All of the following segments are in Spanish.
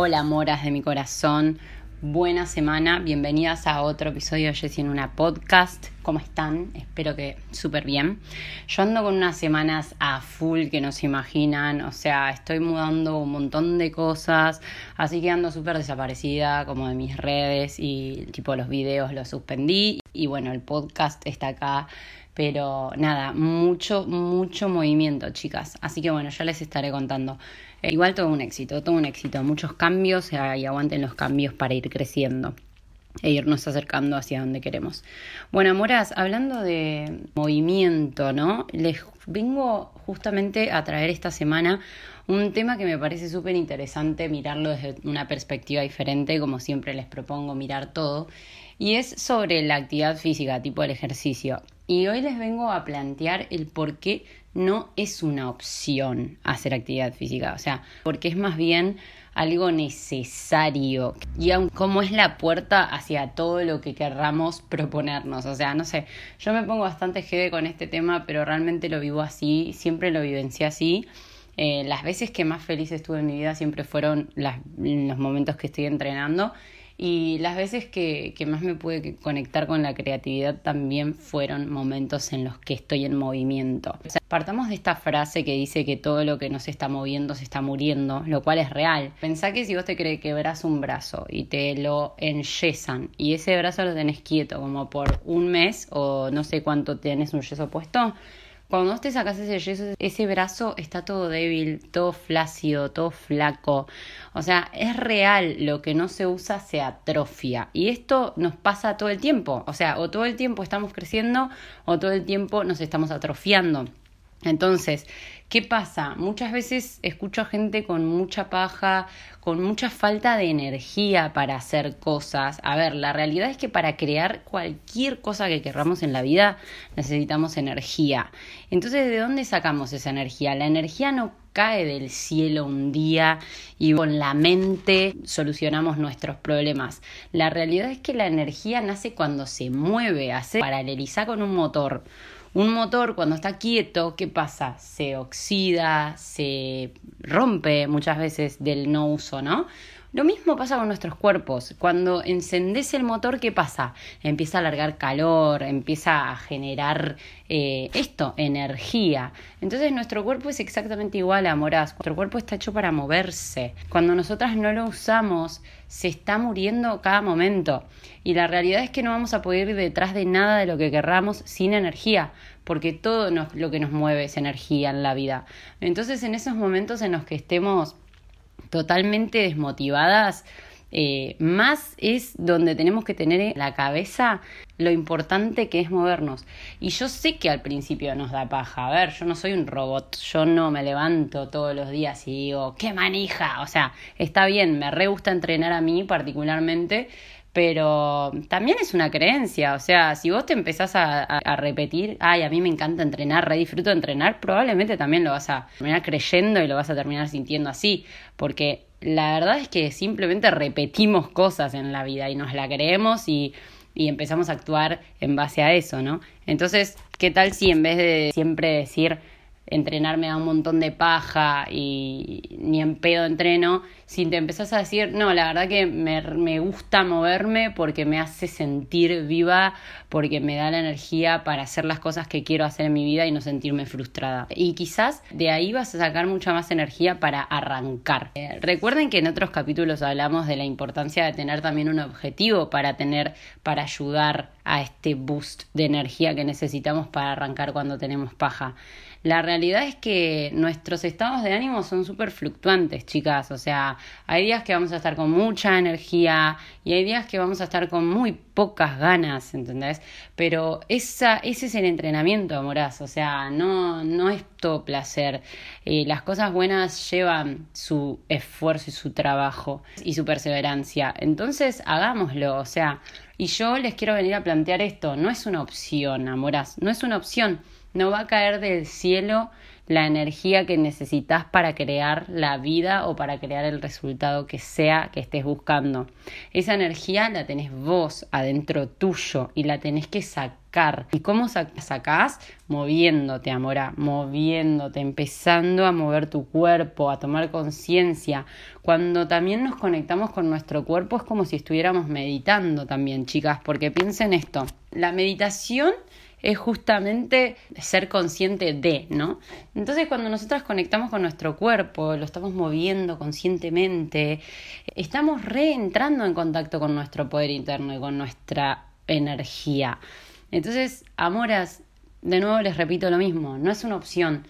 Hola, moras de mi corazón. Buena semana, bienvenidas a otro episodio de Jessie en una podcast. ¿Cómo están? Espero que súper bien. Yo ando con unas semanas a full que no se imaginan, o sea, estoy mudando un montón de cosas, así que ando súper desaparecida como de mis redes y tipo los videos los suspendí y bueno, el podcast está acá pero nada, mucho, mucho movimiento, chicas. Así que bueno, ya les estaré contando. Eh, igual todo un éxito, todo un éxito. Muchos cambios eh, y aguanten los cambios para ir creciendo e irnos acercando hacia donde queremos. Bueno, Moras, hablando de movimiento, ¿no? Les vengo justamente a traer esta semana un tema que me parece súper interesante mirarlo desde una perspectiva diferente, como siempre les propongo mirar todo, y es sobre la actividad física, tipo el ejercicio. Y hoy les vengo a plantear el por qué no es una opción hacer actividad física, o sea, porque es más bien algo necesario y aun como es la puerta hacia todo lo que querramos proponernos. O sea, no sé, yo me pongo bastante jede con este tema, pero realmente lo vivo así, siempre lo vivencié así. Eh, las veces que más feliz estuve en mi vida siempre fueron los momentos que estoy entrenando y las veces que, que más me pude conectar con la creatividad también fueron momentos en los que estoy en movimiento. partamos de esta frase que dice que todo lo que no se está moviendo se está muriendo, lo cual es real. Pensá que si vos te crees que quebras un brazo y te lo enyesan y ese brazo lo tenés quieto como por un mes o no sé cuánto tenés un yeso puesto, cuando vos te sacas ese yeso, ese brazo está todo débil, todo flácido, todo flaco. O sea, es real, lo que no se usa se atrofia. Y esto nos pasa todo el tiempo. O sea, o todo el tiempo estamos creciendo o todo el tiempo nos estamos atrofiando. Entonces, ¿qué pasa? Muchas veces escucho a gente con mucha paja, con mucha falta de energía para hacer cosas. A ver, la realidad es que para crear cualquier cosa que querramos en la vida necesitamos energía. Entonces, ¿de dónde sacamos esa energía? La energía no cae del cielo un día y con la mente solucionamos nuestros problemas. La realidad es que la energía nace cuando se mueve, hace paralelizar con un motor. Un motor cuando está quieto, ¿qué pasa? Se oxida, se rompe muchas veces del no uso, ¿no? Lo mismo pasa con nuestros cuerpos. Cuando encendés el motor, ¿qué pasa? Empieza a largar calor, empieza a generar eh, esto, energía. Entonces nuestro cuerpo es exactamente igual a. Nuestro cuerpo está hecho para moverse. Cuando nosotras no lo usamos, se está muriendo cada momento. Y la realidad es que no vamos a poder ir detrás de nada de lo que querramos sin energía, porque todo lo que nos mueve es energía en la vida. Entonces en esos momentos en los que estemos totalmente desmotivadas, eh, más es donde tenemos que tener en la cabeza lo importante que es movernos. Y yo sé que al principio nos da paja. A ver, yo no soy un robot. Yo no me levanto todos los días y digo, ¡qué manija! O sea, está bien, me re gusta entrenar a mí particularmente, pero también es una creencia, o sea, si vos te empezás a, a, repetir, ay, a mí me encanta entrenar, re disfruto entrenar, probablemente también lo vas a terminar creyendo y lo vas a terminar sintiendo así, porque la verdad es que simplemente repetimos cosas en la vida y nos la creemos y, y empezamos a actuar en base a eso, ¿no? Entonces, ¿qué tal si en vez de siempre decir, entrenarme a un montón de paja y ni en pedo entreno, si te empezás a decir, no, la verdad que me, me, gusta moverme porque me hace sentir viva, porque me da la energía para hacer las cosas que quiero hacer en mi vida y no sentirme frustrada. Y quizás de ahí vas a sacar mucha más energía para arrancar. Eh, recuerden que en otros capítulos hablamos de la importancia de tener también un objetivo para tener, para ayudar a este boost de energía que necesitamos para arrancar cuando tenemos paja. La realidad es que nuestros estados de ánimo son súper fluctuantes, chicas. O sea, hay días que vamos a estar con mucha energía y hay días que vamos a estar con muy pocas ganas, ¿entendés? Pero esa, ese es el entrenamiento, amorás. O sea, no, no es todo placer. Eh, las cosas buenas llevan su esfuerzo y su trabajo y su perseverancia. Entonces, hagámoslo. O sea, y yo les quiero venir a plantear esto. No es una opción, amorás. No es una opción no va a caer del cielo la energía que necesitas para crear la vida o para crear el resultado que sea que estés buscando. Esa energía la tenés vos adentro tuyo y la tenés que sacar. ¿Y cómo sacás? Moviéndote, amora, moviéndote, empezando a mover tu cuerpo, a tomar conciencia. Cuando también nos conectamos con nuestro cuerpo es como si estuviéramos meditando también, chicas, porque piensen esto, la meditación es justamente ser consciente de, ¿no? Entonces cuando nosotras conectamos con nuestro cuerpo, lo estamos moviendo conscientemente, estamos reentrando en contacto con nuestro poder interno y con nuestra energía. Entonces, amoras, de nuevo les repito lo mismo, no es una opción.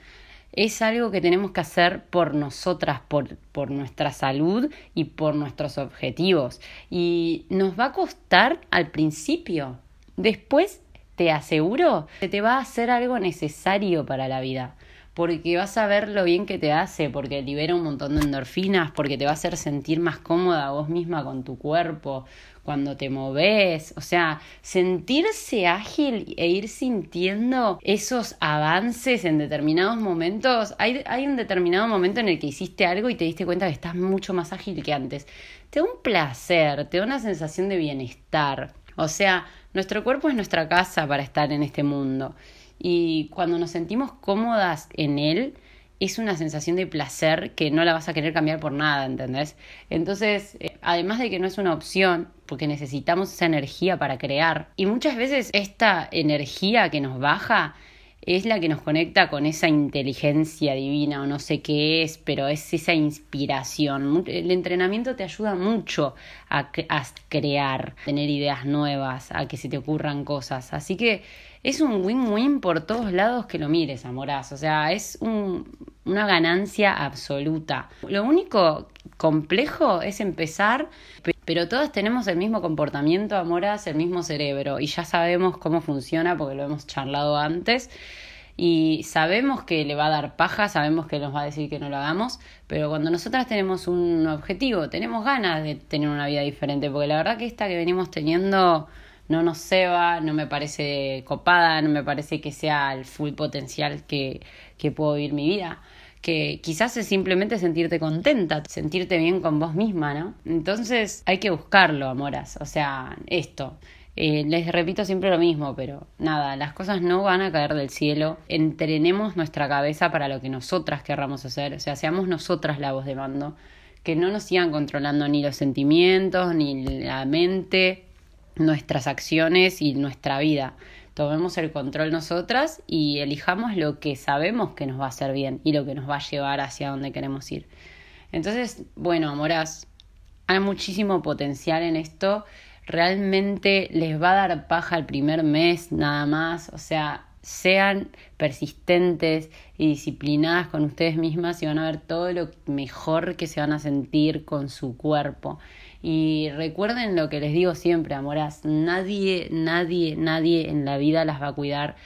Es algo que tenemos que hacer por nosotras, por, por nuestra salud y por nuestros objetivos. Y nos va a costar al principio. Después te aseguro que te va a hacer algo necesario para la vida. Porque vas a ver lo bien que te hace, porque libera un montón de endorfinas, porque te va a hacer sentir más cómoda vos misma con tu cuerpo, cuando te moves. O sea, sentirse ágil e ir sintiendo esos avances en determinados momentos. Hay, hay un determinado momento en el que hiciste algo y te diste cuenta que estás mucho más ágil que antes. Te da un placer, te da una sensación de bienestar. O sea, nuestro cuerpo es nuestra casa para estar en este mundo y cuando nos sentimos cómodas en él, es una sensación de placer que no la vas a querer cambiar por nada, ¿entendés? Entonces, eh, además de que no es una opción, porque necesitamos esa energía para crear, y muchas veces esta energía que nos baja es la que nos conecta con esa inteligencia divina o no sé qué es, pero es esa inspiración. El entrenamiento te ayuda mucho a, crear, tener ideas nuevas, a que se te ocurran cosas. Así que es un win-win por todos lados que lo mires, amorás. O sea, es una ganancia absoluta. Lo único complejo es empezar, pero todos tenemos el mismo comportamiento, amorás, el mismo cerebro y ya sabemos cómo funciona porque lo hemos charlado antes y sabemos que le va a dar paja, sabemos que nos va a decir que no lo hagamos, pero cuando nosotras tenemos un objetivo, tenemos ganas de tener una vida diferente, porque la verdad que esta que venimos teniendo no nos ceba, no me parece copada, no me parece que sea el full potencial que, que puedo vivir mi vida. Que quizás es simplemente sentirte contenta, sentirte bien con vos misma, ¿no? Entonces hay que buscarlo, amoras. O sea, esto. Eh, les repito siempre lo mismo, pero nada, las cosas no van a caer del cielo. Entrenemos nuestra cabeza para lo que nosotras querramos hacer. O sea, seamos nosotras la voz de mando. Que no nos sigan controlando ni los sentimientos, ni la mente, nuestras acciones y nuestra vida. Tomemos el control nosotras y elijamos lo que sabemos que nos va a hacer bien y lo que nos va a llevar hacia donde queremos ir. Entonces, bueno, amoras, hay muchísimo potencial en esto. Realmente les va a dar paja el primer mes nada más. O sea, sean persistentes y disciplinadas con ustedes mismas y van a ver todo lo mejor que se van a sentir con su cuerpo. Y recuerden lo que les digo siempre, amoras, nadie, nadie, nadie en la vida las va a cuidar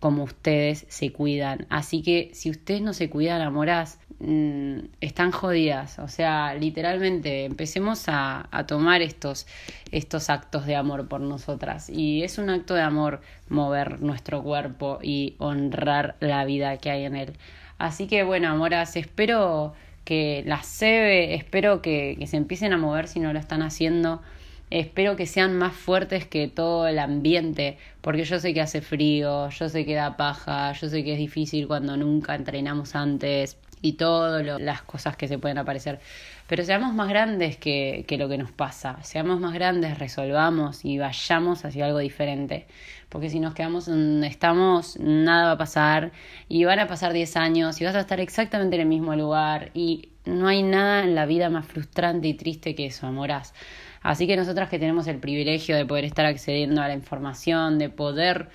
como ustedes se cuidan. Así que si ustedes no se cuidan, amoras, mm, están jodidas. O sea, literalmente, empecemos a, a, tomar estos, estos actos de amor por nosotras. Y es un acto de amor mover nuestro cuerpo y honrar la vida que hay en él. Así que bueno, amoras, espero que las CEBE, espero que, que se empiecen a mover si no lo están haciendo. Espero que sean más fuertes que todo el ambiente, porque yo sé que hace frío, yo sé que da paja, yo sé que es difícil cuando nunca entrenamos antes y todas las cosas que se pueden aparecer. Pero seamos más grandes que, que, lo que nos pasa, seamos más grandes, resolvamos y vayamos hacia algo diferente. Porque si nos quedamos donde estamos, nada va a pasar y van a pasar 10 años y vas a estar exactamente en el mismo lugar y no hay nada en la vida más frustrante y triste que eso, amorás. Así que nosotras que tenemos el privilegio de poder estar accediendo a la información, de poder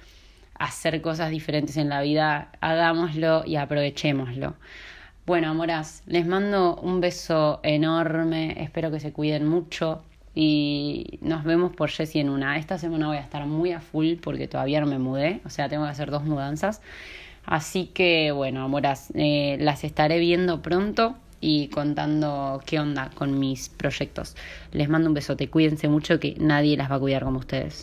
hacer cosas diferentes en la vida, hagámoslo y aprovechémoslo. Bueno, amoras, les mando un beso enorme, espero que se cuiden mucho y nos vemos por Jessie en una. Esta semana voy a estar muy a full porque todavía no me mudé, o sea, tengo que hacer dos mudanzas. Así que, bueno, amoras, eh, las estaré viendo pronto y contando qué onda con mis proyectos. Les mando un besote, cuídense mucho que nadie las va a cuidar como ustedes.